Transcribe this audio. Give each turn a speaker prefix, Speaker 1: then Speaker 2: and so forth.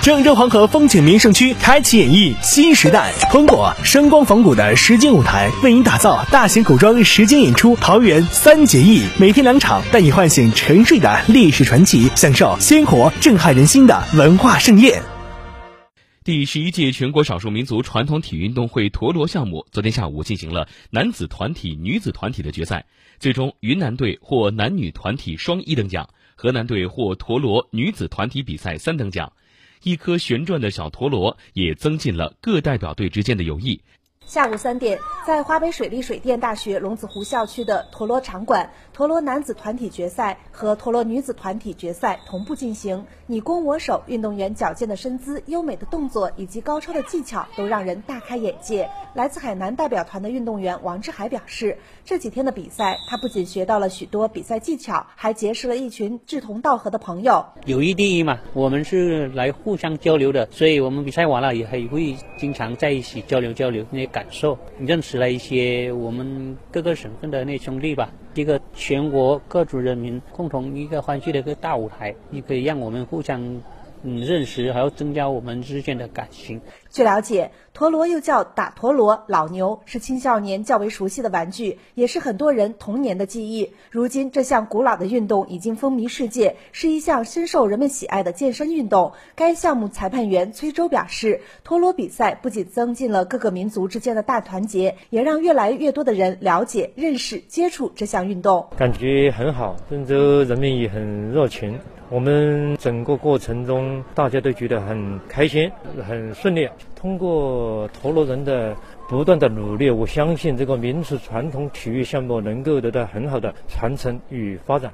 Speaker 1: 郑州黄河风景名胜区开启演绎新时代，通过声光仿古的实景舞台，为您打造大型古装实景演出《桃园三结义》，每天两场，带你唤醒沉睡的历史传奇，享受鲜活震撼人心的文化盛宴。
Speaker 2: 第十一届全国少数民族传统体育运动会陀螺项目昨天下午进行了男子团体、女子团体的决赛，最终云南队获男女团体双一等奖，河南队获陀螺女子团体比赛三等奖。一颗旋转的小陀螺也增进了各代表队之间的友谊。
Speaker 3: 下午三点，在华北水利水电大学龙子湖校区的陀螺场馆，陀螺男子团体决赛和陀螺女子团体决赛同步进行。你攻我守，运动员矫健的身姿、优美的动作以及高超的技巧都让人大开眼界。来自海南代表团的运动员王志海表示，这几天的比赛，他不仅学到了许多比赛技巧，还结识了一群志同道合的朋友。
Speaker 4: 友谊第一嘛，我们是来互相交流的，所以我们比赛完了也还会经常在一起交流交流那感受，认识了一些我们各个省份的那兄弟吧。一个全国各族人民共同一个欢聚的一个大舞台，也可以让我们互相嗯认识，还要增加我们之间的感情。
Speaker 3: 据了解，陀螺又叫打陀螺、老牛，是青少年较为熟悉的玩具，也是很多人童年的记忆。如今，这项古老的运动已经风靡世界，是一项深受人们喜爱的健身运动。该项目裁判员崔周表示，陀螺比赛不仅增进了各个民族之间的大团结，也让越来越多的人了解、认识、接触这项运动。
Speaker 5: 感觉很好，郑州人民也很热情。我们整个过程中，大家都觉得很开心，很顺利。通过陀螺人的不断的努力，我相信这个民族传统体育项目能够得到很好的传承与发展。